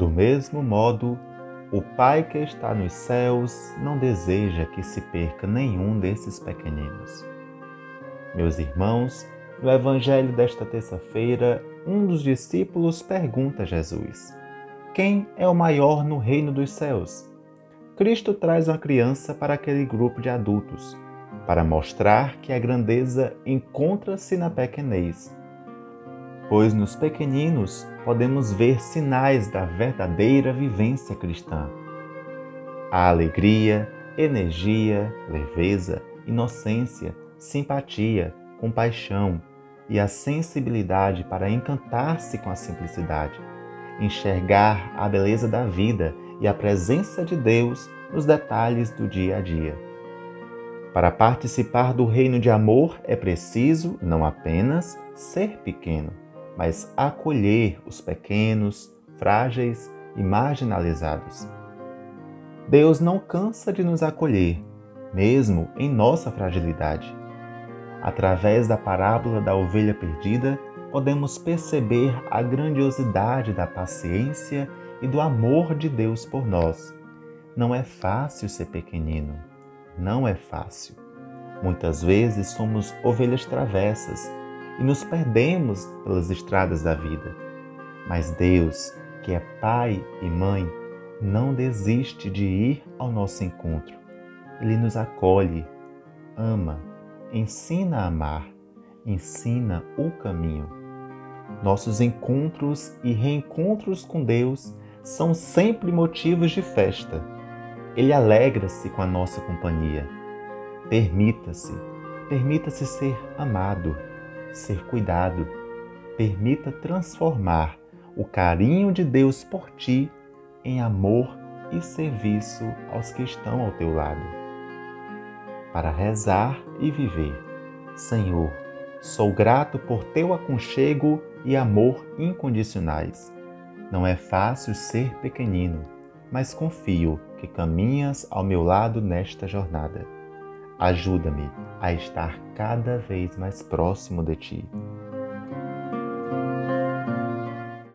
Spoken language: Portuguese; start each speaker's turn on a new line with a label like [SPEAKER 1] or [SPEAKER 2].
[SPEAKER 1] Do mesmo modo, o Pai que está nos céus não deseja que se perca nenhum desses pequeninos. Meus irmãos, no Evangelho desta terça-feira, um dos discípulos pergunta a Jesus: Quem é o maior no reino dos céus? Cristo traz uma criança para aquele grupo de adultos, para mostrar que a grandeza encontra-se na pequenez. Pois nos pequeninos podemos ver sinais da verdadeira vivência cristã. A alegria, energia, leveza, inocência, simpatia, compaixão, e a sensibilidade para encantar-se com a simplicidade, enxergar a beleza da vida e a presença de Deus nos detalhes do dia a dia. Para participar do reino de amor é preciso não apenas ser pequeno, mas acolher os pequenos, frágeis e marginalizados. Deus não cansa de nos acolher, mesmo em nossa fragilidade. Através da parábola da ovelha perdida, podemos perceber a grandiosidade da paciência e do amor de Deus por nós. Não é fácil ser pequenino, não é fácil. Muitas vezes somos ovelhas travessas e nos perdemos pelas estradas da vida. Mas Deus, que é Pai e Mãe, não desiste de ir ao nosso encontro. Ele nos acolhe, ama ensina a amar, ensina o caminho. Nossos encontros e reencontros com Deus são sempre motivos de festa. Ele alegra-se com a nossa companhia. Permita-se, permita-se ser amado, ser cuidado. Permita transformar o carinho de Deus por ti em amor e serviço aos que estão ao teu lado para rezar e viver. Senhor, sou grato por teu aconchego e amor incondicionais. Não é fácil ser pequenino, mas confio que caminhas ao meu lado nesta jornada. Ajuda-me a estar cada vez mais próximo de ti.